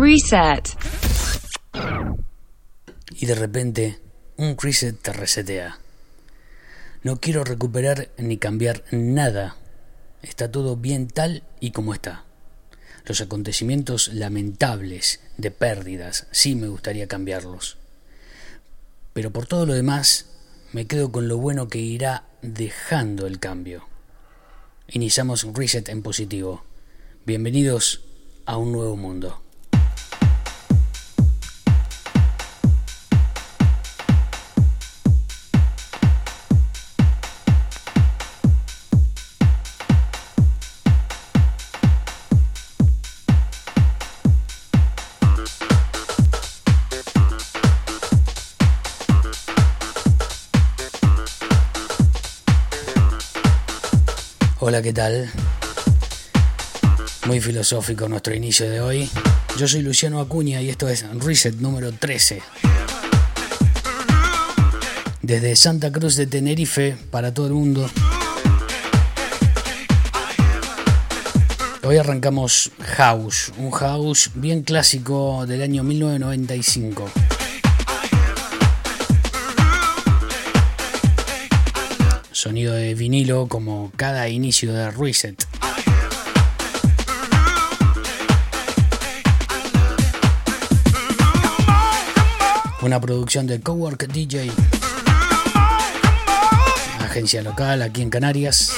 Reset. Y de repente, un reset te resetea. No quiero recuperar ni cambiar nada. Está todo bien tal y como está. Los acontecimientos lamentables de pérdidas sí me gustaría cambiarlos. Pero por todo lo demás, me quedo con lo bueno que irá dejando el cambio. Iniciamos Reset en positivo. Bienvenidos a un nuevo mundo. ¿Qué tal? Muy filosófico nuestro inicio de hoy. Yo soy Luciano Acuña y esto es Reset número 13. Desde Santa Cruz de Tenerife para todo el mundo. Hoy arrancamos House, un house bien clásico del año 1995. Sonido de vinilo como cada inicio de Reset. Una producción de Cowork DJ, agencia local aquí en Canarias.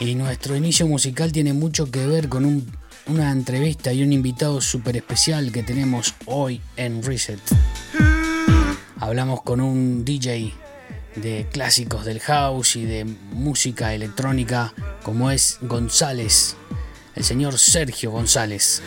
Y nuestro inicio musical tiene mucho que ver con una entrevista y un invitado súper especial que tenemos hoy en Reset. Hablamos con un DJ de clásicos del house y de música electrónica como es González, el señor Sergio González.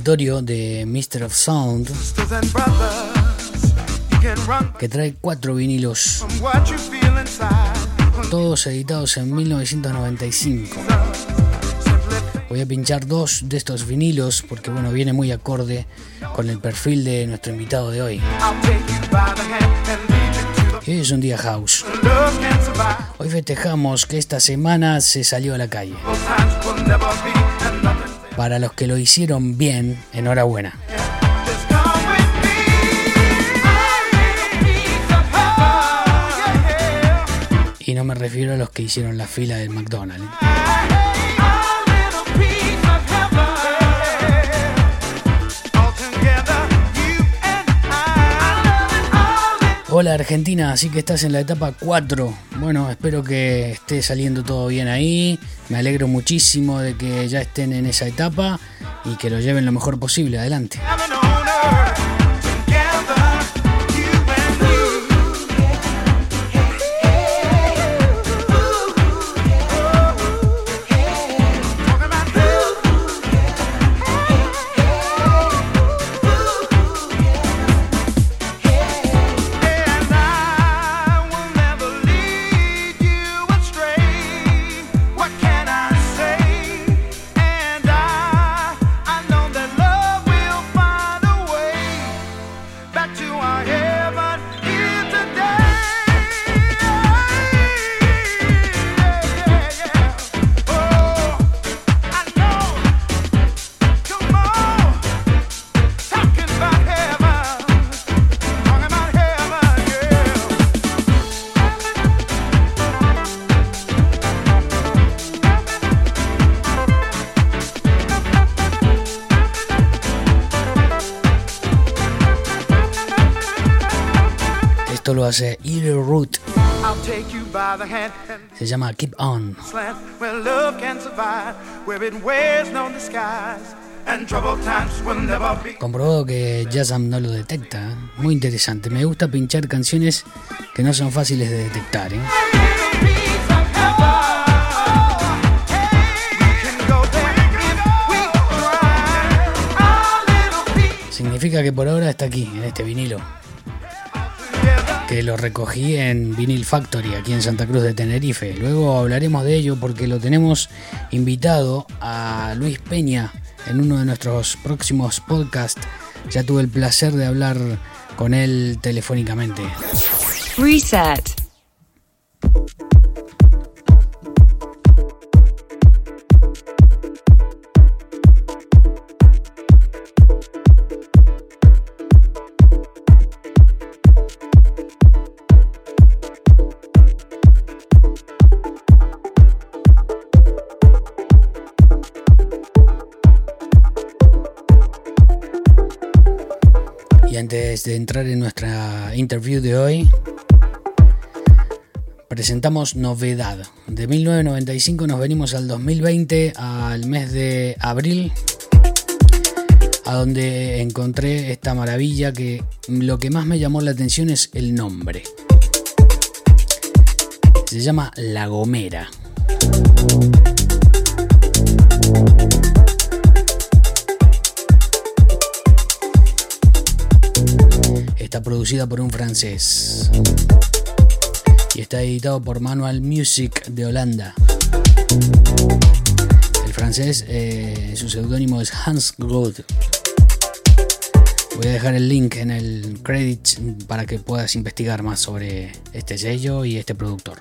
De Mr. of Sound que trae cuatro vinilos, todos editados en 1995. Voy a pinchar dos de estos vinilos porque bueno, viene muy acorde con el perfil de nuestro invitado de hoy. Hoy es un día house. Hoy festejamos que esta semana se salió a la calle. Para los que lo hicieron bien, enhorabuena. Y no me refiero a los que hicieron la fila del McDonald's. arrancó la Argentina, así que estás en la etapa 4. Bueno, espero que esté saliendo todo bien ahí. Me alegro muchísimo de que ya estén en esa etapa y que lo lleven lo mejor posible. Adelante. Root. Se llama Keep On. Comprobado que Jazzam no lo detecta. Muy interesante. Me gusta pinchar canciones que no son fáciles de detectar. ¿eh? Significa que por ahora está aquí, en este vinilo que lo recogí en Vinyl Factory aquí en Santa Cruz de Tenerife. Luego hablaremos de ello porque lo tenemos invitado a Luis Peña en uno de nuestros próximos podcasts. Ya tuve el placer de hablar con él telefónicamente. Reset. De entrar en nuestra interview de hoy, presentamos novedad. De 1995 nos venimos al 2020, al mes de abril, a donde encontré esta maravilla que lo que más me llamó la atención es el nombre. Se llama La Gomera. Producida por un francés. Y está editado por Manual Music de Holanda. El francés, eh, su seudónimo es Hans Groth. Voy a dejar el link en el credit para que puedas investigar más sobre este sello y este productor.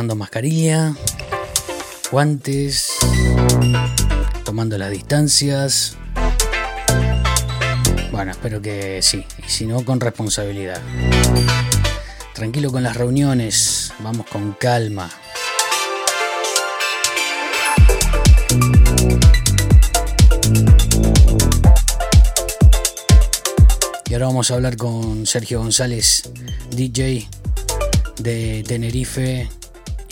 Usando mascarilla, guantes, tomando las distancias. Bueno, espero que sí, y si no, con responsabilidad. Tranquilo con las reuniones, vamos con calma. Y ahora vamos a hablar con Sergio González, DJ de Tenerife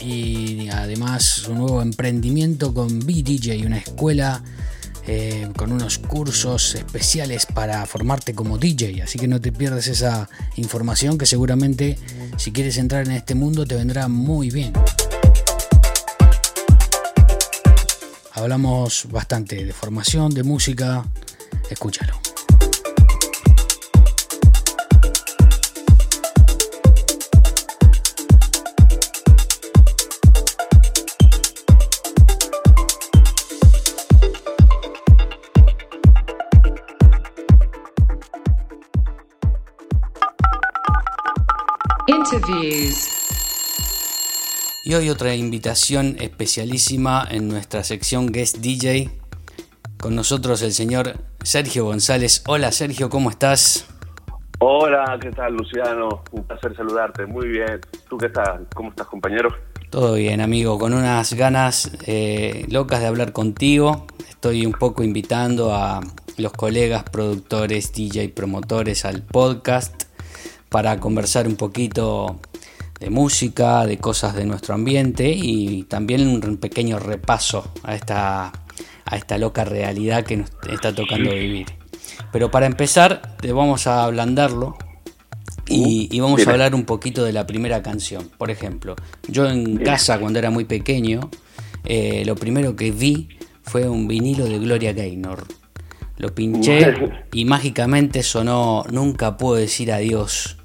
y además su nuevo emprendimiento con BDJ, una escuela eh, con unos cursos especiales para formarte como DJ. Así que no te pierdas esa información que seguramente si quieres entrar en este mundo te vendrá muy bien. Hablamos bastante de formación, de música. Escúchalo. Y hoy otra invitación especialísima en nuestra sección Guest DJ. Con nosotros el señor Sergio González. Hola Sergio, ¿cómo estás? Hola, ¿qué tal Luciano? Un placer saludarte. Muy bien. ¿Tú qué tal? ¿Cómo estás compañero? Todo bien amigo, con unas ganas eh, locas de hablar contigo. Estoy un poco invitando a los colegas, productores, DJ, promotores al podcast para conversar un poquito de música, de cosas de nuestro ambiente y también un pequeño repaso a esta, a esta loca realidad que nos está tocando vivir. Pero para empezar, vamos a ablandarlo y, uh, vamos a hablar un poquito de la primera canción. Por ejemplo, yo en casa cuando era muy pequeño, eh, lo primero que vi fue un vinilo de Gloria Gaynor. Lo pinché y mágicamente sonó Nunca puedo decir adiós.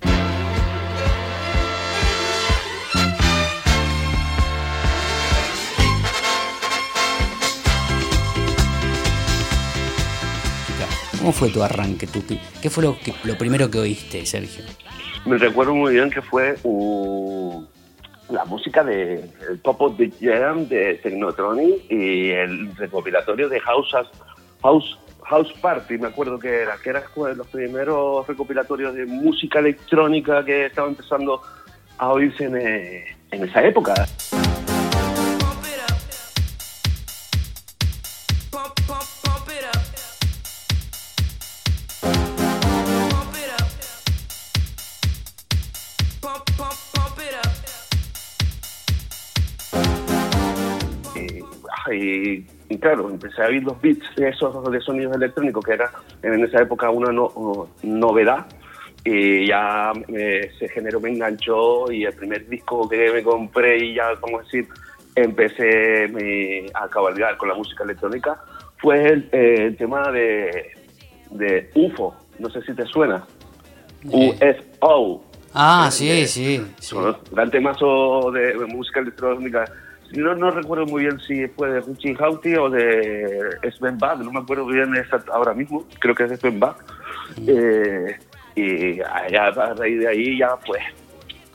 ¿Cómo fue tu arranque? ¿Qué fue lo, lo primero que oíste, Sergio? Me recuerdo muy bien que fue la música de el Pop of the Jam de Technotronic y el recopilatorio de House, House, House Party, me acuerdo que era, que era los primeros recopilatorios de música electrónica que estaba empezando a oírse en, eh, en esa época. Y, claro, empecé a oír los beats esos de sonidos electrónicos, que era en esa época una novedad, y ya ese género me enganchó y el primer disco que me compré y ya, como decir, empecé a cabalgar con la música electrónica fue el, tema de, de, UFO, no sé si te suena. UFO. Ah, sí, sí. sí. Gran temazo de música electrónica no, no recuerdo muy bien si fue de Richie Houghty o de Sven Bach, no me acuerdo bien ahora mismo, creo que es Sven Bach. Eh, y a raíz de ahí ya pues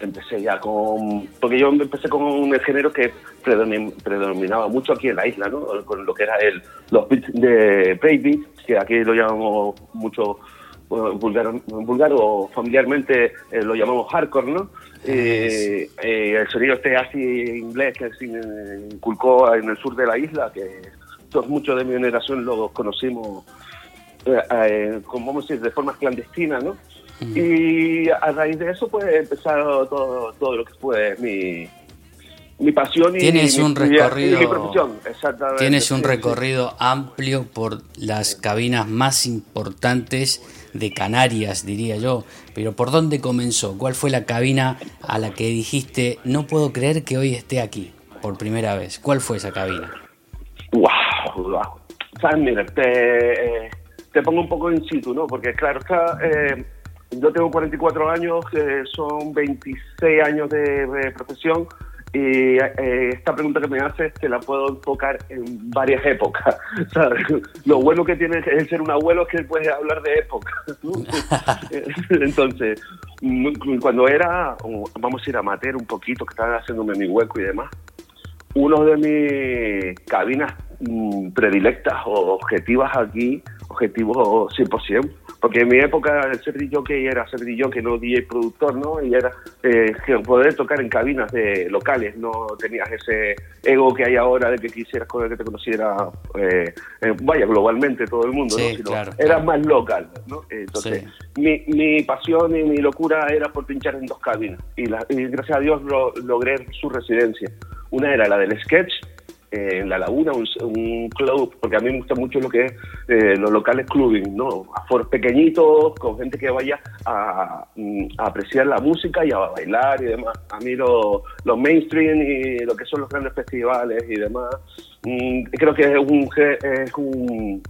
empecé ya con... Porque yo empecé con un género que predominaba mucho aquí en la isla, ¿no? Con lo que era el, los beats de breakbeat, que aquí lo llamamos mucho vulgar, vulgar o familiarmente eh, lo llamamos hardcore, ¿no? Eh, eh, el sonido este así inglés que se inculcó en el sur de la isla, que todos muchos de mi generación lo conocimos, como vamos a decir, de forma clandestina, ¿no? Y a raíz de eso, pues empezado todo, todo lo que fue mi, mi pasión y, tienes mi, un recorrido, mi profesión. Exactamente. Tienes un recorrido amplio por las cabinas más importantes de Canarias, diría yo. Pero ¿por dónde comenzó? ¿Cuál fue la cabina a la que dijiste, no puedo creer que hoy esté aquí por primera vez? ¿Cuál fue esa cabina? ¡Wow! wow. mira, te, te, pongo un poco in situ, ¿no? Porque claro, eh, yo tengo 44 años, son 26 años de, profesión Y eh, esta pregunta que me haces te la puedo enfocar en varias épocas. ¿sabes? Lo bueno que tiene el ser un abuelo es que puede hablar de época. Entonces, mm, cuando era, vamos a ir a amateur un poquito, que estaba haciéndome mi hueco y demás, uno de mis cabinas mm, predilectas o objetivas aquí, objetivos 100%, porque en mi época el ser DJ era ser DJ, no DJ productor, ¿no? Y era eh, poder tocar en cabinas de locales, no tenías ese ego que hay ahora de que quisieras que te conociera, eh, eh, vaya, globalmente todo el mundo, ¿no? Sino era más local, ¿no? Entonces, mi, mi, pasión y mi locura era por pinchar en dos cabinas, y, gracias a Dios lo, logré su residencia. Una era la del sketch, en La Laguna, un, club, porque a mí me gusta mucho lo que es eh, los locales clubbing, ¿no? por pequeñitos, con gente que vaya a, apreciar la música y a bailar y demás. A mí los mainstream y lo que son los grandes festivales y demás, mm, creo que es un, es un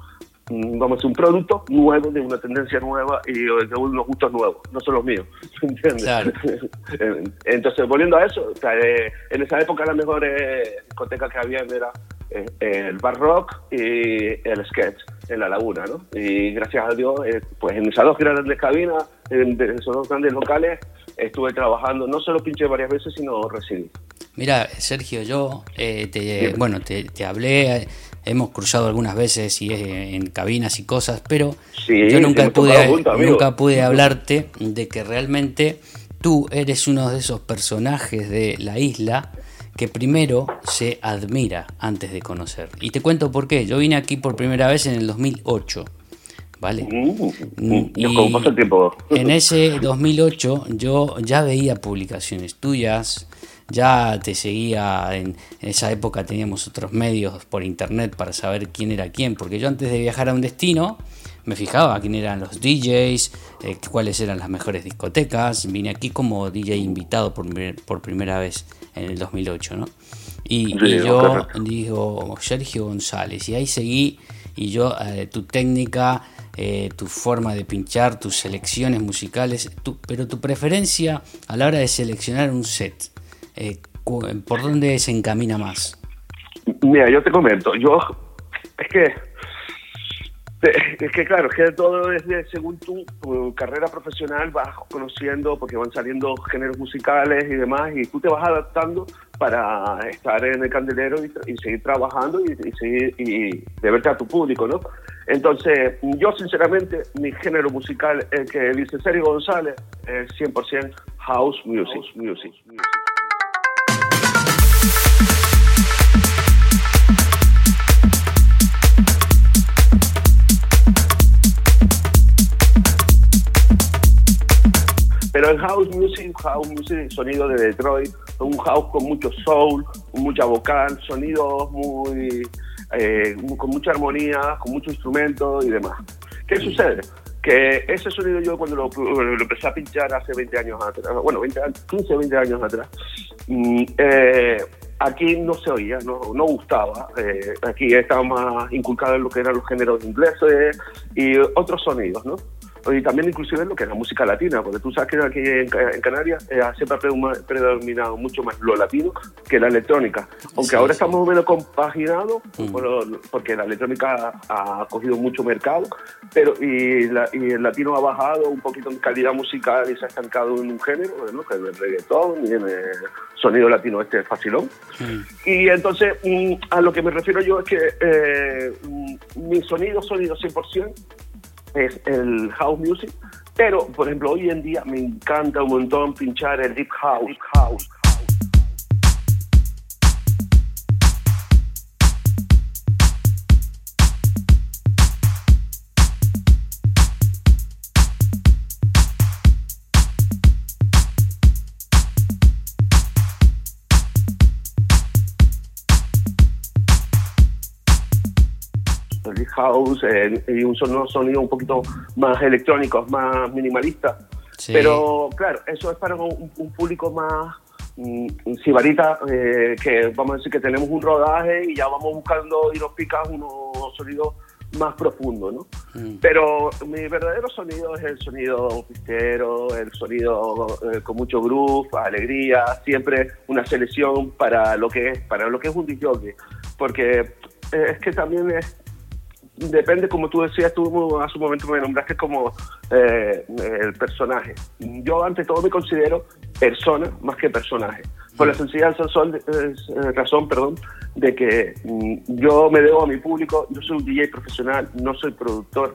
vamos un producto nuevo, de una tendencia nueva y de unos gustos nuevos, no son los míos, ¿entiendes? Entonces, volviendo a eso, eh, en esa época la mejor discoteca que había era eh, el bar rock y el sketch en la laguna, ¿no? Y gracias a Dios, eh, pues en esas dos grandes cabinas, en esos dos grandes locales, estuve trabajando, no solo pinché varias veces, sino residí. Mira, Sergio, yo te, bueno, te, te hablé hemos cruzado algunas veces y en cabinas y cosas, pero yo nunca pude, nunca pude hablarte de que realmente tú eres uno de esos personajes de la isla que primero se admira antes de conocer. Y te cuento por qué. Yo vine aquí por primera vez en el 2008. ¿Vale? Mm, mm, y tiempo. En ese 2008 yo ya veía publicaciones tuyas, ya te seguía, en, esa época teníamos otros medios por internet para saber quién era quién, porque yo antes de viajar a un destino me fijaba quién eran los DJs, eh, cuáles eran las mejores discotecas, vine aquí como DJ invitado por, por primera vez en el 2008, ¿no? Y, yo digo, Sergio González, y ahí seguí, y yo, eh, tu técnica, eh, tu forma de pinchar, tus selecciones musicales, pero tu preferencia a la hora de seleccionar un set, eh, ¿por dónde se encamina más? Mira, yo te comento, yo, es que, es que claro, es que todo desde según tu, carrera profesional vas conociendo, porque van saliendo géneros musicales y demás, y tú te vas adaptando para estar en el candelero y, seguir trabajando y, seguir y verte a tu público, ¿no? Entonces, yo sinceramente, mi género musical, el que dice Sergio González, es 100% house music. House music. Pero el house music, house music, sonido de Detroit, un house con mucho soul, mucha vocal, sonidos muy eh, con mucha armonía, con mucho instrumento y demás. ¿Qué sucede? Que ese sonido yo cuando lo, empecé a pinchar hace 20 años atrás, bueno, 20, 15 o 20 años atrás, mm, eh, aquí no se oía, no, no gustaba. Eh, aquí estaba más inculcado en lo que eran los géneros ingleses y otros sonidos, ¿no? Y también inclusive lo que es la música latina, porque tú sabes que aquí en, Canarias eh, siempre ha predominado mucho más lo latino que la electrónica, aunque ahora estamos más o menos compaginados, mm. porque la electrónica ha cogido mucho mercado, pero y, el latino ha bajado un poquito en calidad musical y se ha estancado en un género, ¿no? que es el reggaetón y en el sonido latino este es facilón. Mm. Y entonces mm, a lo que me refiero yo es que eh, mi sonido, sonido 100%, es el house music, pero por ejemplo hoy en día me encanta un montón pinchar el deep house. House. House eh, y un sonido, un poquito más electrónico, más minimalista. Pero claro, eso es para un, público más mm, sibarita, eh, que vamos a decir que tenemos un rodaje y ya vamos buscando y nos pica unos sonidos más profundos, ¿no? Mm. Pero mi verdadero sonido es el sonido pistero, el sonido eh, con mucho groove, alegría, siempre una selección para lo que es, para lo que es un DJ, porque es que también es, depende, como tú decías, tú hace un momento me nombraste como eh, el personaje. Yo ante todo me considero persona más que personaje. Por la sencilla razón, razón perdón, de que mm, yo me debo a mi público, yo soy un DJ profesional, no soy productor.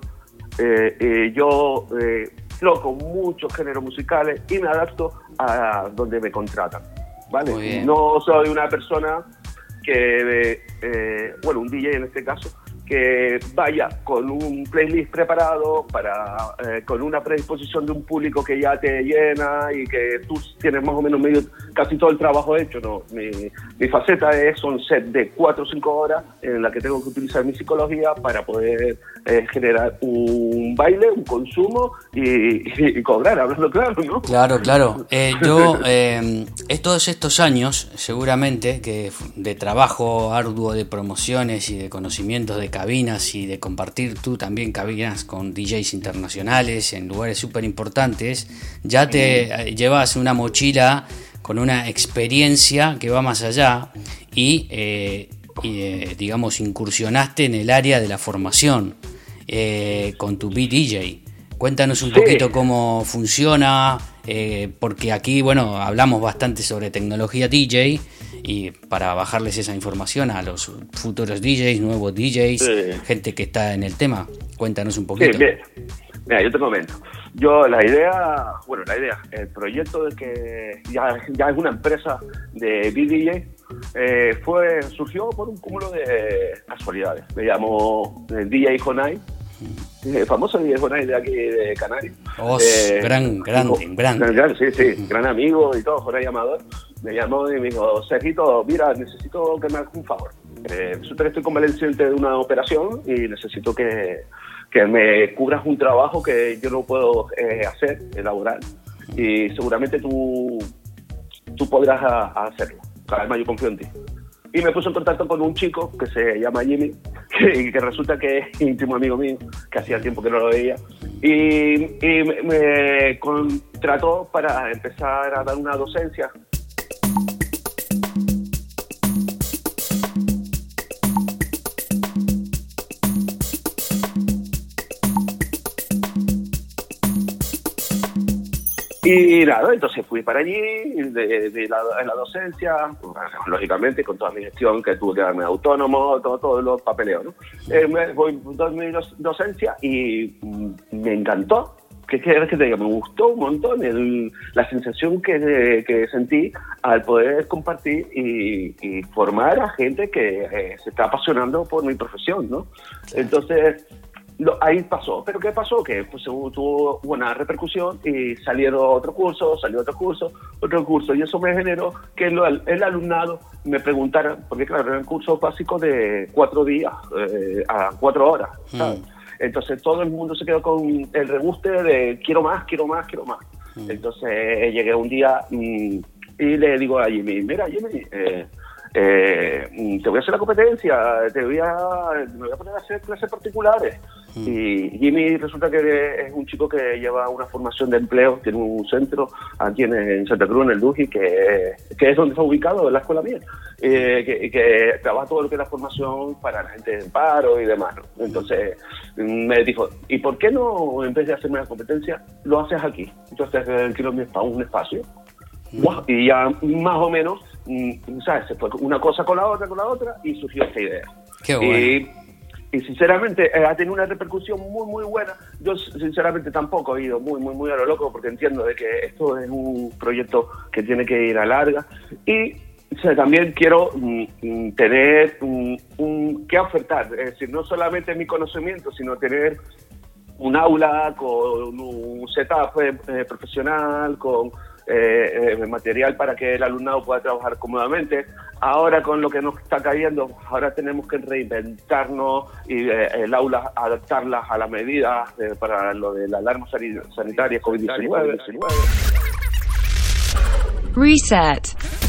Eh, eh, yo eh, toco muchos géneros musicales y me adapto a donde me contratan. ¿vale? No soy una persona que, bueno, un DJ en este caso, que vaya con un playlist preparado para eh, con una predisposición de un público que ya te llena y que tú tienes más o menos medio casi todo el trabajo hecho no mi, mi faceta es un set de 4 o 5 horas en la que tengo que utilizar mi psicología para poder eh, generar un baile un consumo y, cobrar hablando claro no claro claro. Eh, yo todos estos años seguramente que de trabajo arduo de promociones y de conocimientos de cabinas y de compartir tú también cabinas con DJs internacionales en lugares súper importantes, ya te eh, llevas una mochila con una experiencia que va más allá y, eh, eh, digamos, incursionaste en el área de la formación con tu beat DJ. Cuéntanos un poquito cómo funciona, porque aquí, bueno, hablamos bastante sobre tecnología DJ y para bajarles esa información a los futuros DJs, nuevos DJs, gente que está en el tema. Cuéntanos un poquito. Sí, Mira, yo te comento. Yo la idea, bueno, la idea, el proyecto de que ya, ya es una empresa de BDJ, eh, fue, surgió por un cúmulo de casualidades. Me llamó eh, DJ Jonai, eh, famoso DJ Jonai de aquí de Canarias. Oh, gran, gran, gran, gran. Sí, sí, gran amigo y todo, Jonai Amador me llamó y me dijo, Sergito, mira, necesito que me hagas un favor. Eh, resulta que estoy convaleciente de una operación y necesito que, que me cubras un trabajo que yo no puedo eh, hacer, elaborar. Y seguramente tú, tú podrás hacerlo. Además, yo confío en ti. Y me puse en contacto con un chico que se llama Jimmy, que, que resulta que es íntimo amigo mío, que hacía tiempo que no lo veía. Y, y me contrató para empezar a dar una docencia Y nada, entonces fui para allí, de, la, en la docencia, lógicamente con toda mi gestión que tuve que darme autónomo, todo, todos los papeleos, ¿no? Eh, me, voy a mi docencia y me encantó, que que te diga, me gustó un montón la sensación que, que, sentí al poder compartir y, formar a gente que eh, se está apasionando por mi profesión, ¿no? Entonces ahí pasó. ¿Pero qué pasó? Que pues, tuvo buena repercusión y salieron otro curso, salió otro curso, otro curso. Y eso me generó que el, alumnado me preguntara, porque claro, era un curso básico de cuatro días eh, a cuatro horas. Mm. Entonces todo el mundo se quedó con el reguste de quiero más, quiero más, quiero más. Mm. Entonces llegué un día mm, y le digo a Jimmy, mira Jimmy, eh, eh, te voy a hacer la competencia, te voy a, me voy a poner a hacer clases particulares. Mm. Y Jimmy resulta que es un chico que lleva una formación de empleo, tiene un centro aquí en, Santa Cruz, en el Duji, que, que, es donde está ubicado, en la escuela mía, eh, que, que, trabaja todo lo que es la formación para la gente en paro y demás. Entonces me dijo, ¿y por qué no, en vez de hacerme la competencia, lo haces aquí? Entonces alquilo un espacio. Mm. Y ya más o menos, mm, ¿sabes? Se fue una cosa con la otra, con la otra, y surgió esta idea. Qué bueno y sinceramente eh, ha tenido una repercusión muy muy buena. Yo sinceramente tampoco he ido muy muy muy a lo loco porque entiendo de que esto es un proyecto que tiene que ir a larga y también quiero mm, mm, tener un, que ofertar, es decir, no solamente mi conocimiento, sino tener un aula con un setup eh, profesional, con eh, eh, material para que el alumnado pueda trabajar cómodamente. Ahora con lo que nos está cayendo, ahora tenemos que reinventarnos y eh, el aula adaptarlas a las medidas para lo de la alarma sanitaria COVID-19. Reset.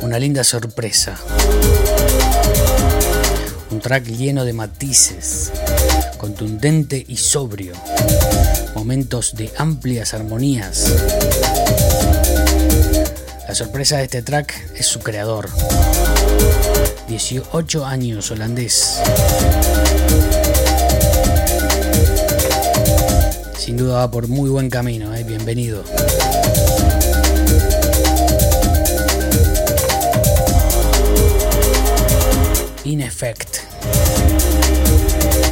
Una linda sorpresa. Un track lleno de matices, contundente y sobrio. Momentos de amplias armonías. La sorpresa de este track es su creador. 18 años holandés. Por muy buen camino, ¿eh? bienvenido. In Effect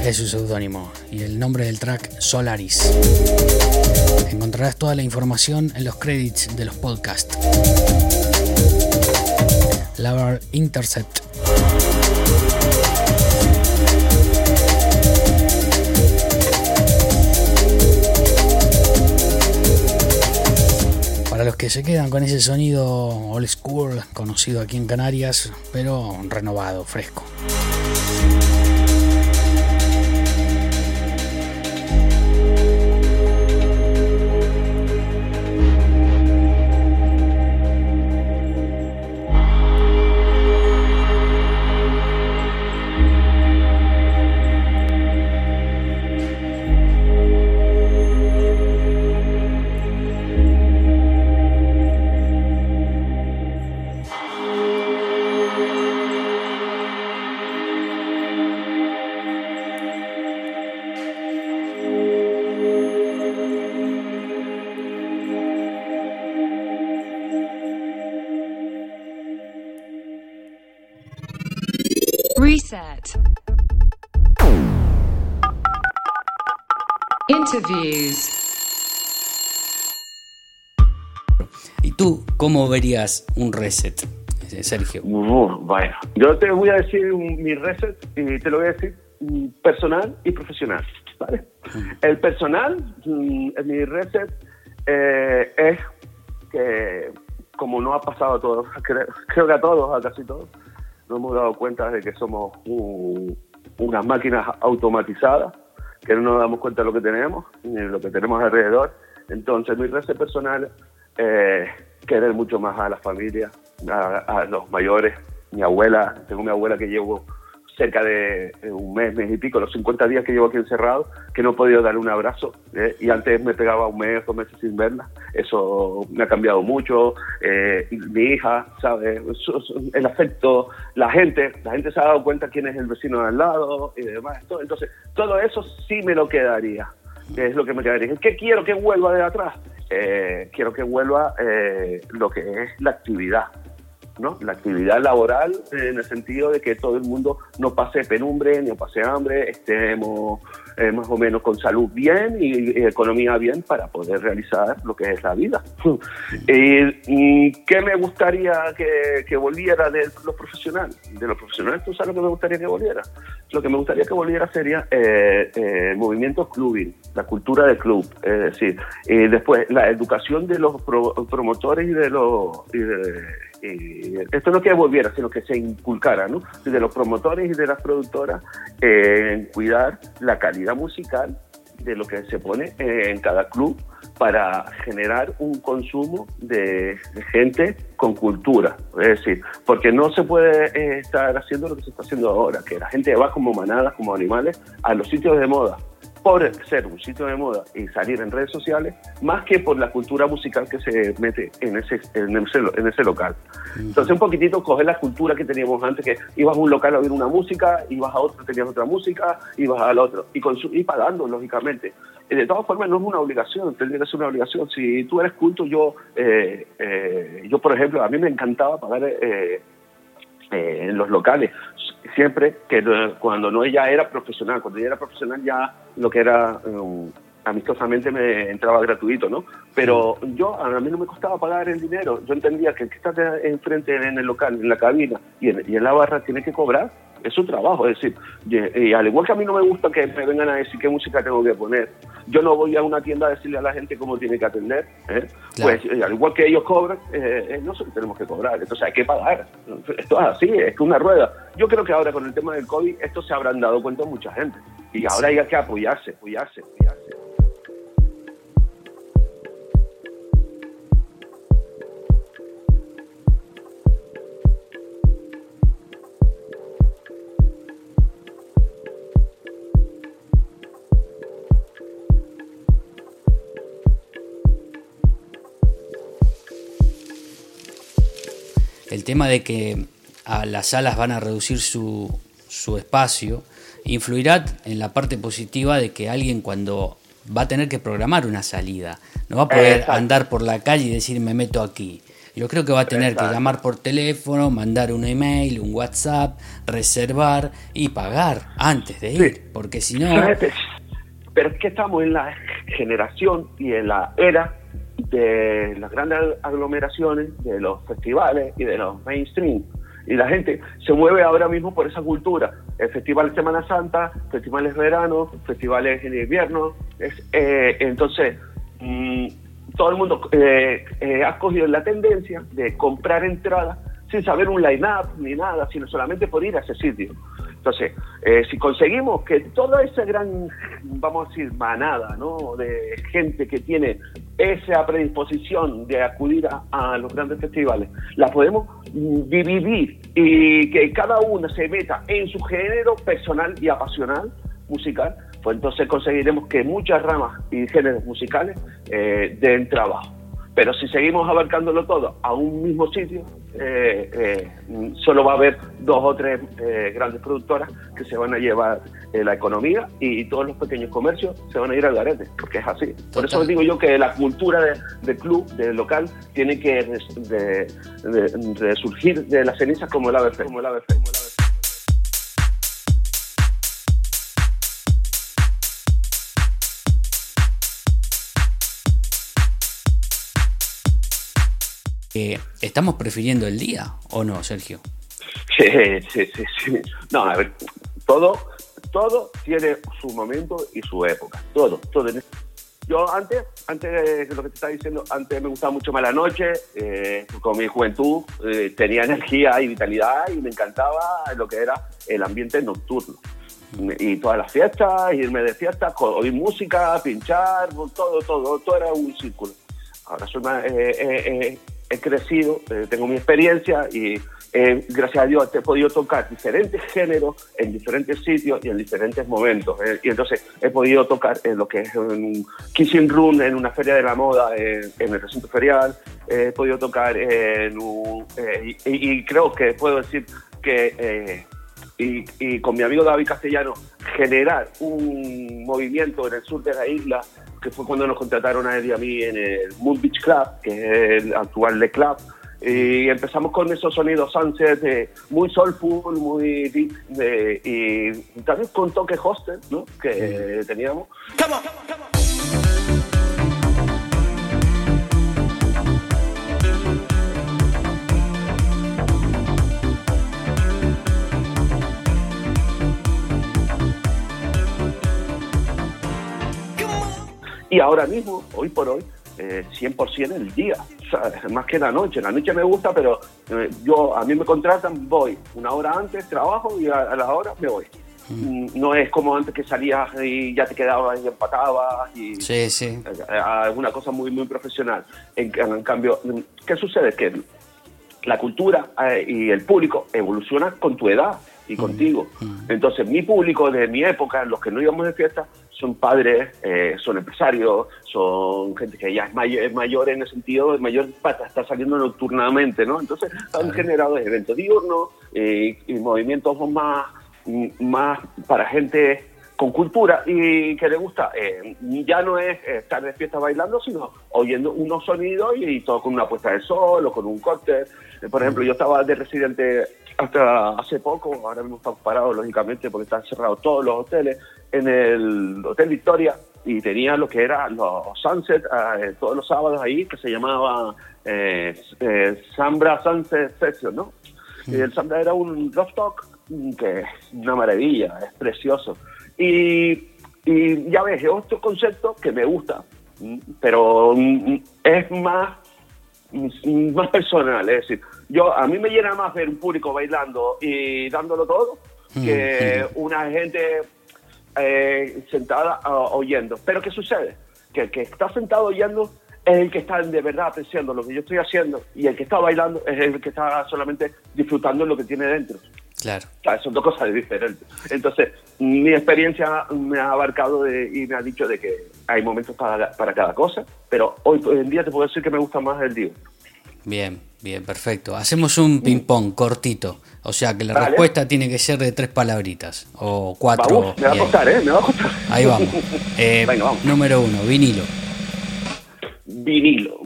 es su seudónimo y el nombre del track Solaris. Encontrarás toda la información en los credits de los podcasts. Lover Intercept que se quedan con ese sonido old school conocido aquí en Canarias, pero renovado, fresco. ¿Y tú cómo verías un reset, Sergio? bueno, yo te voy a decir mi reset y te lo voy a decir mm, personal y profesional. ¿vale? El personal, mm, mi reset eh, es que, como no ha pasado a todos, creo, creo que a todos, a casi todos, nos hemos dado cuenta de que somos unas máquinas automatizadas, que no nos damos cuenta de lo que tenemos, ni de lo que tenemos alrededor. Entonces, mi reset personal eh, querer mucho más a la familia, a, los mayores. Mi abuela, tengo mi abuela que llevo cerca de un mes, mes y pico, los 50 días que llevo aquí encerrado, que no he podido darle un abrazo. ¿eh? Y antes me pegaba un mes, dos meses sin verla. Eso me ha cambiado mucho. Eh, mi hija, ¿sabes? El afecto, la gente, la gente se ha dado cuenta quién es el vecino de al lado y demás. Entonces, todo eso sí me lo quedaría. Es lo que me quedaría. ¿Qué quiero que vuelva de atrás? Eh, quiero que vuelva lo que es la actividad ¿no? La actividad laboral en el sentido de que todo el mundo no pase penumbre ni pase hambre, estemos eh, más o menos con salud bien y, y, economía bien para poder realizar lo que es la vida. y, ¿Qué me gustaría que, que, volviera de los profesionales? De los profesionales, ¿tú sabes lo que me gustaría que volviera? Lo que me gustaría que volviera sería eh, eh, el movimiento clubing, la cultura del club, es decir, y después la educación de los pro, promotores y de los... Y de, eh, esto no que volviera, sino que se inculcara, ¿no? De los promotores y de las productoras eh, en cuidar la calidad musical de lo que se pone en cada club para generar un consumo de, de gente con cultura, es decir, porque no se puede eh, estar haciendo lo que se está haciendo ahora, que la gente va como manadas, como animales, a los sitios de moda, por ser un sitio de moda y salir en redes sociales, más que por la cultura musical que se mete en ese, en ese, en ese local. Entonces, un poquitito coger la cultura que teníamos antes, que ibas a un local a oír una música, ibas a otro, tenías otra música, ibas al otro, y, y pagando, lógicamente. Y de todas formas, no es una obligación, tendría que ser una obligación. Si tú eres culto, yo, eh, eh, yo por ejemplo, a mí me encantaba pagar eh, en los locales siempre que cuando no ella era profesional, cuando ella era profesional ya lo que era um, amistosamente me entraba gratuito, ¿no? Pero yo, a mí no me costaba pagar el dinero, yo entendía que el que está enfrente en el local, en la cabina y en, y en la barra tiene que cobrar, es su trabajo, es decir, y, y, al igual que a mí no me gusta que me vengan a decir qué música tengo que poner, yo no voy a una tienda a decirle a la gente cómo tiene que atender. ¿eh? Claro. Pues eh, al igual que ellos cobran, eh, eh, nosotros tenemos que cobrar. Entonces hay que pagar. Esto es así, es que una rueda. Yo creo que ahora con el tema del COVID, esto se habrán dado cuenta mucha gente. Y ahora hay que apoyarse, apoyarse, apoyarse. Tema de que a las salas van a reducir su, su espacio influirá en la parte positiva de que alguien cuando va a tener que programar una salida, no va a poder Exacto. andar por la calle y decir me meto aquí. Yo creo que va a tener Exacto. que llamar por teléfono, mandar un email, un WhatsApp, reservar y pagar antes de ir, Sí. porque si no, Pero es que estamos en la generación y en la era de las grandes aglomeraciones, de los festivales y de los mainstream. Y la gente se mueve ahora mismo por esa cultura. El festival Semana Santa, festivales verano, festivales en invierno. Eh, entonces, mm, todo el mundo eh, eh, ha cogido la tendencia de comprar entradas sin saber un line-up ni nada, sino solamente por ir a ese sitio. Entonces, eh, si conseguimos que toda esa gran, vamos a decir, manada ¿no? de gente que tiene esa predisposición de acudir a, los grandes festivales, la podemos dividir y que cada una se meta en su género personal y apasional musical, pues entonces conseguiremos que muchas ramas y géneros musicales eh, den trabajo. Pero si seguimos abarcándolo todo a un mismo sitio, eh, eh, solo va a haber dos o tres eh, grandes productoras que se van a llevar eh, la economía y todos los pequeños comercios se van a ir al garete, porque es así. Por eso digo yo que la cultura de, de club, de local, tiene que res- de, de- resurgir de las cenizas como el ABC. Como el ABC, como el ABC. Eh, ¿estamos prefiriendo el día o no, Sergio? Sí, sí, sí, sí. No, a ver, todo, todo tiene su momento y su época. Todo, todo. Yo antes, antes de lo que te estaba diciendo, antes me gustaba mucho más la noche, eh, con mi juventud eh, tenía energía y vitalidad y me encantaba lo que era el ambiente nocturno. Y todas las fiestas, irme de fiesta, co- oír música, pinchar, todo, todo, todo era un círculo. Ahora soy más, eh, he crecido, eh, tengo mi experiencia y eh, gracias a Dios he podido tocar diferentes géneros en diferentes sitios y en diferentes momentos. eh, y entonces he podido tocar en lo que es un Kissing Room, en una feria de la moda, en, el recinto ferial, he podido tocar en un... y, creo que puedo decir que... y con mi amigo David Castellano generar un movimiento en el sur de la isla, que fue cuando nos contrataron a él y a mí en el Moon Beach Club, que es el actual Le Club. Y empezamos con esos sonidos sunset eh, muy soulful, muy deep, eh, y también con toque hostel, ¿no? Que teníamos. Y ahora mismo, hoy por hoy, eh, 100% el día, ¿sabes? más que la noche. La noche me gusta, pero eh, yo a mí me contratan, voy una hora antes, trabajo y a, a la hora me voy. Mm, No es como antes que salías y ya te quedabas y empatabas y Sí, sí. alguna cosa muy muy profesional. En, en cambio, ¿qué sucede? Que la cultura eh, y el público evoluciona con tu edad y contigo. Entonces, mi público de mi época, los que no íbamos de fiesta, son padres, eh, son empresarios, son gente que ya es mayor, es mayor en el sentido, es mayor para estar saliendo nocturnamente, ¿no? Entonces, han generado eventos diurnos eh, y movimientos más, más para gente con cultura y que le gusta, eh, ya no es estar de fiesta bailando, sino oyendo unos sonidos y, y todo con una puesta de sol o con un cóctel. Por ejemplo, yo estaba de residente hasta hace poco, ahora mismo estamos parados, lógicamente, porque están cerrados todos los hoteles, en el Hotel Victoria, y tenía lo que era los Sunset eh, todos los sábados ahí, que se llamaba eh, eh, Sambra Sunset Session, ¿no? Y el Sambra era un rooftop mm, que es una maravilla, es precioso. Y Y ya ves, es otro concepto que me gusta, mm, pero mm, es más, más personal. Es decir, yo a mí me llena más ver un público bailando y dándolo todo que una gente eh, sentada ah, oyendo. Pero ¿qué sucede? Que el que está sentado oyendo es el que está de verdad apreciando lo que yo estoy haciendo y el que está bailando es el que está solamente disfrutando lo que tiene dentro. Claro. O sea, son dos cosas diferentes. Entonces, mi experiencia me ha abarcado de- y me ha dicho de que hay momentos para, para cada cosa, pero hoy en día te puedo decir que me gusta más el día. Bien, bien, perfecto. Hacemos un ping-pong cortito. O sea que la Vale. respuesta tiene que ser de tres palabritas. O cuatro. Vamos, me va a costar, ¿eh? Me va a costar. Ahí vamos. Eh, Venga, vamos. Número uno, vinilo. Vinilo.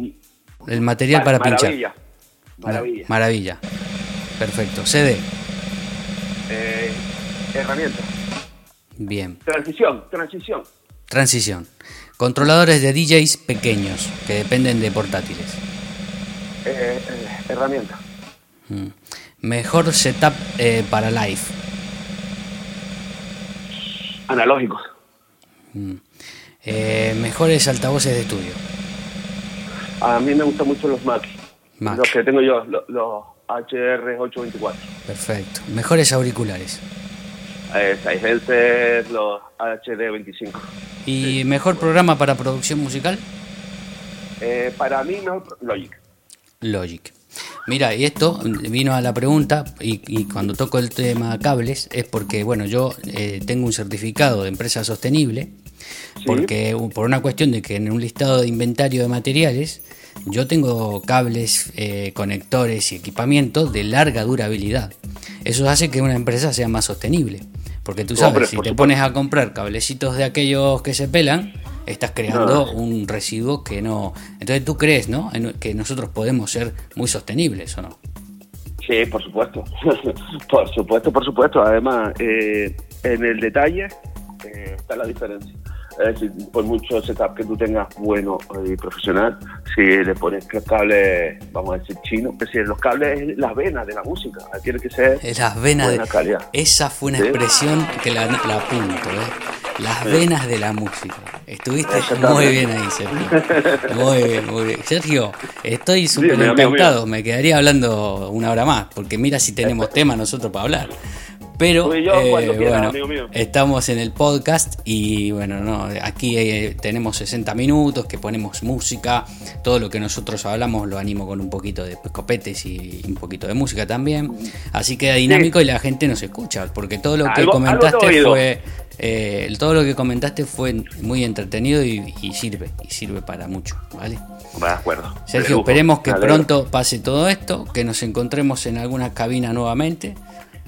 El material Ma- para pinchar. maravilla. Maravilla. Maravilla. Perfecto. CD. Eh, herramienta. Bien. Transición, transición. Transición. Controladores de DJs pequeños que dependen de portátiles. Eh, eh, herramienta. Mm. Mejor setup eh, para live. Analógicos. Mm. Eh, mejores altavoces de estudio. A mí me gustan mucho los Mac. Mac. Los que tengo yo, los, los HR824. Perfecto. Mejores auriculares. Eh, los HD25. ¿Y mejor programa para producción musical? Eh, para mí, mejor Logic. Logic. Mira, y esto vino a la pregunta, y, y cuando toco el tema cables, es porque, bueno, yo eh, tengo un certificado de empresa sostenible, porque u- por una cuestión de que en un listado de inventario de materiales, yo tengo cables, eh, conectores y equipamiento de larga durabilidad. Eso hace que una empresa sea más sostenible. Porque tú sabes, si te supuesto. pones a comprar cablecitos de aquellos que se pelan, estás creando No. un residuo que no. Entonces tú crees, ¿no? En- Que nosotros podemos ser muy sostenibles o no. Sí, por supuesto. por supuesto, por supuesto. Además, eh, en el detalle eh, está la diferencia. Decir, por mucho setup que tú tengas bueno y profesional, si le pones que cable, vamos a decir chino, es decir, los cables es las venas de la música, tiene que ser Las venas buena de. calidad. Esa fue una Sí. expresión que la, la apunto, ¿eh? Las venas de la música. Estuviste muy bien ahí, Sergio. Muy bien, muy bien. Sergio, estoy súper encantado. Me quedaría hablando una hora más, porque mira si tenemos tema nosotros para hablar. Pero yo, eh, bueno, estamos en el podcast y bueno, no, aquí eh, tenemos 60 minutos que ponemos música, todo lo que nosotros hablamos lo animo con un poquito de copetes y un poquito de música también, así queda dinámico y la gente nos escucha, porque todo lo que Algo- algo comentaste oído. fue eh, todo lo que comentaste fue muy entretenido y, y sirve, y sirve para mucho, ¿vale? De acuerdo. Sergio, esperemos que pronto pase todo esto, que nos encontremos en alguna cabina nuevamente.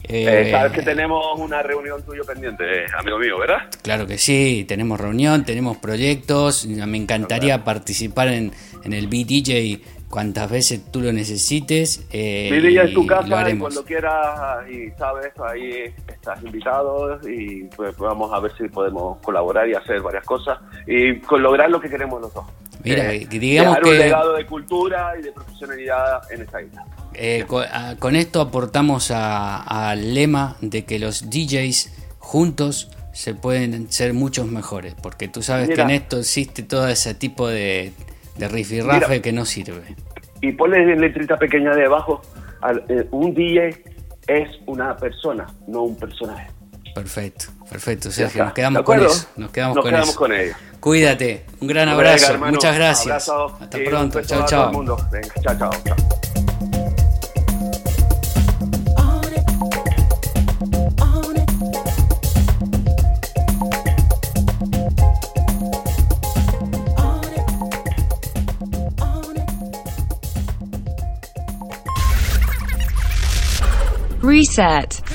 Eh, Eh, Sabes que tenemos una reunión tuyo pendiente, eh, amigo mío, ¿verdad? Claro que sí, tenemos reunión, tenemos proyectos, me encantaría participar en, en el BDJ cuantas veces tú lo necesites. Eh, Vive ya en y tu casa y cuando quieras y sabes, ahí estás invitado y pues vamos a ver si podemos colaborar y hacer varias cosas y con lograr lo que queremos los dos. Mira, Eh, que digamos dejar un que- legado de cultura y de profesionalidad en esta isla. Eh, co- a- con esto aportamos al lema de que los DJs juntos se pueden ser muchos mejores, porque tú sabes Mira. que en esto existe todo ese tipo de, de rifirrafe Mira. que no sirve. Y ponle letrita pequeña debajo, eh, un DJ es una persona, no un personaje. Perfecto, perfecto, Sergio. Nos quedamos ¿De con eso. Nos quedamos Nos con quedamos eso. con ello. Cuídate, un gran Venga, abrazo, hermano, muchas gracias. abrazo Hasta pronto, chao, chao. Venga, chao, chao, Reset.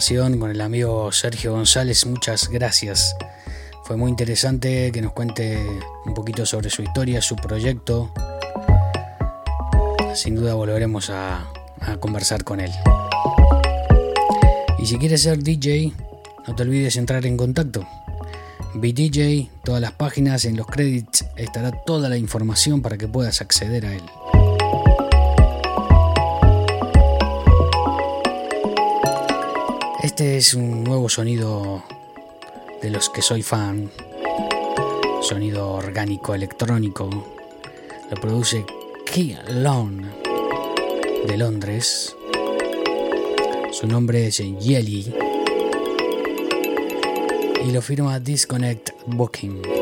Con el amigo Sergio González. Muchas gracias. Fue muy interesante que nos cuente un poquito sobre su historia, su proyecto. Sin duda volveremos a, a conversar con él. Y si quieres ser DJ, no te olvides entrar en contacto. BDJ, todas las páginas, en los credits estará toda la información para que puedas acceder a él. Este es un nuevo sonido de los que soy fan. Sonido orgánico electrónico. Lo produce Key Long de Londres. Su nombre es Yeli. Y lo firma Disconnect Booking.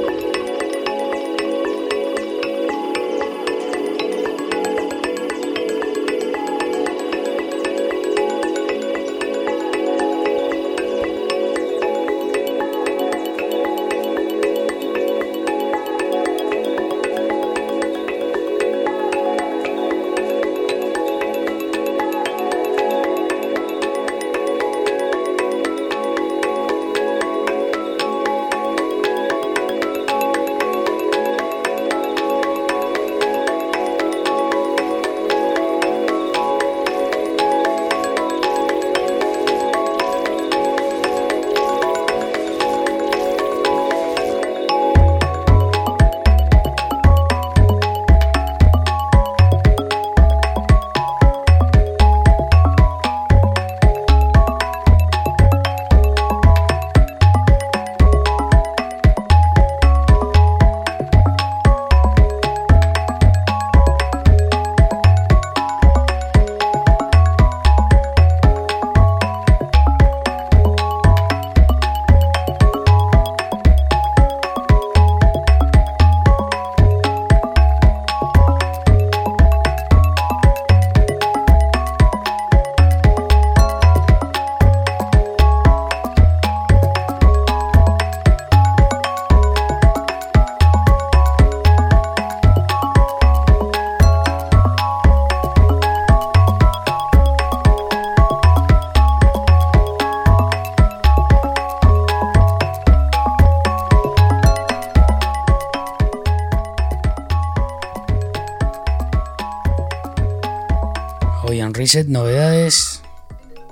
Reset novedades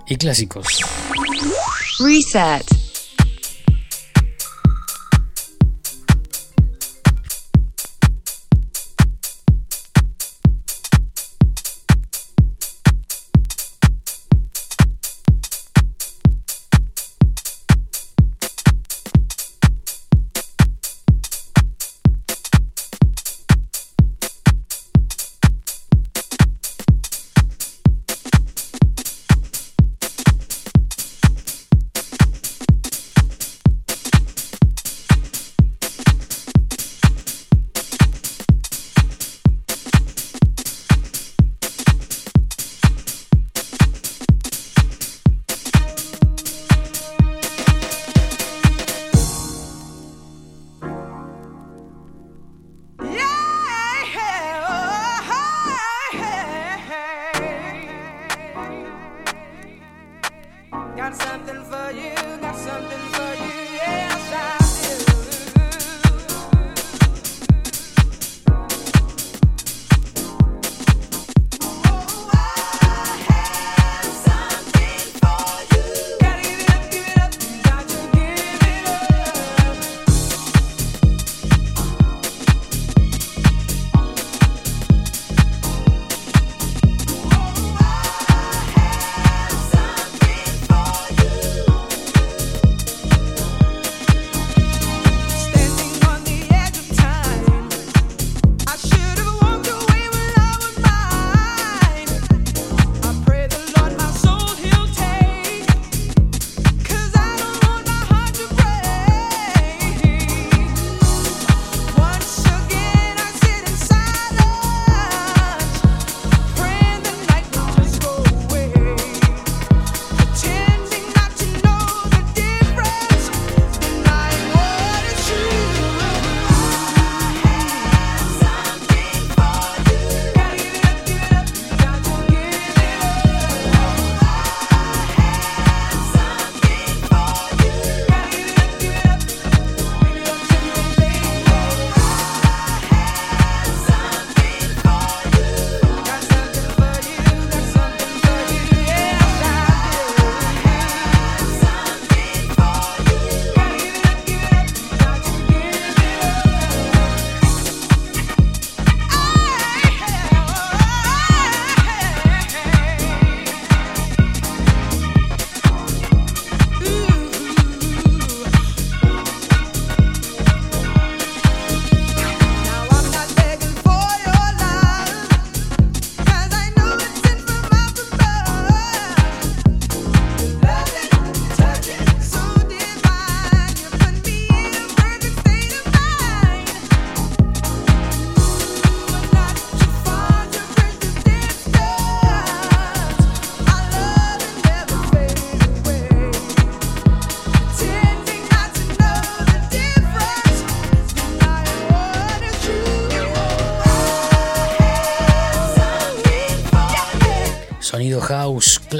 y clásicos. Reset.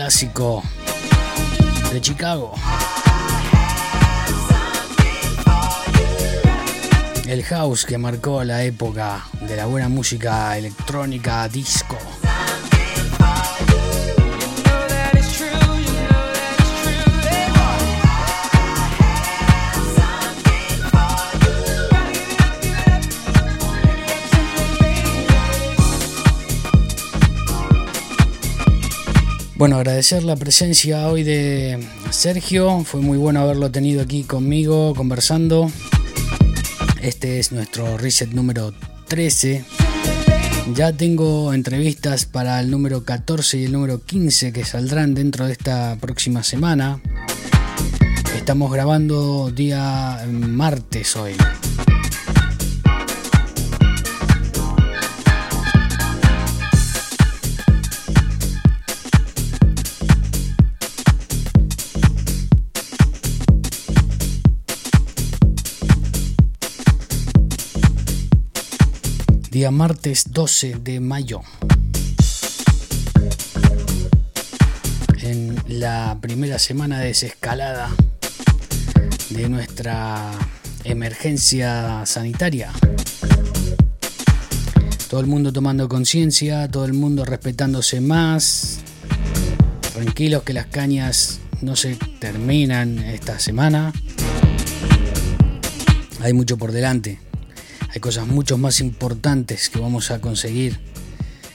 Clásico de Chicago. El house que marcó la época de la buena música electrónica disco. Bueno, agradecer la presencia hoy de Sergio. Fue muy bueno haberlo tenido aquí conmigo conversando. Este es nuestro reset número 13. Ya tengo entrevistas para el número 14 y el número 15 que saldrán dentro de esta próxima semana. Estamos grabando día martes hoy. Día martes 12 de mayo. En la primera semana de desescalada de nuestra emergencia sanitaria. Todo el mundo tomando conciencia, todo el mundo respetándose más. Tranquilos que las cañas no se terminan esta semana. Hay mucho por delante. Hay cosas mucho más importantes que vamos a conseguir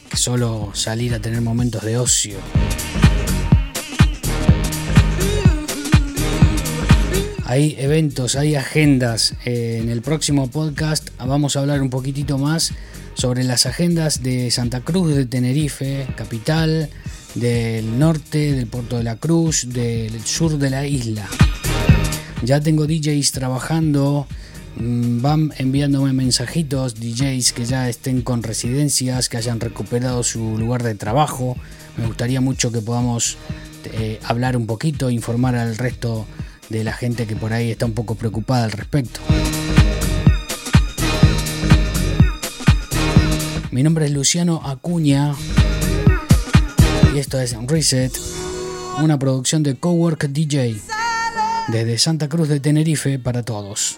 que solo salir a tener momentos de ocio. Hay eventos, hay agendas. Eh, en el próximo podcast vamos a hablar un poquitito más sobre las agendas de Santa Cruz de Tenerife, capital, del norte, del Puerto de la Cruz, del sur de la isla. Ya tengo DJs trabajando van enviándome mensajitos DJs que ya estén con residencias, que hayan recuperado su lugar de trabajo. Me gustaría mucho que podamos eh, hablar un poquito, informar al resto de la gente que por ahí está un poco preocupada al respecto. Mi nombre es Luciano Acuña y esto es Reset, una producción de Cowork DJ desde Santa Cruz de Tenerife para todos.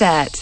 Reset.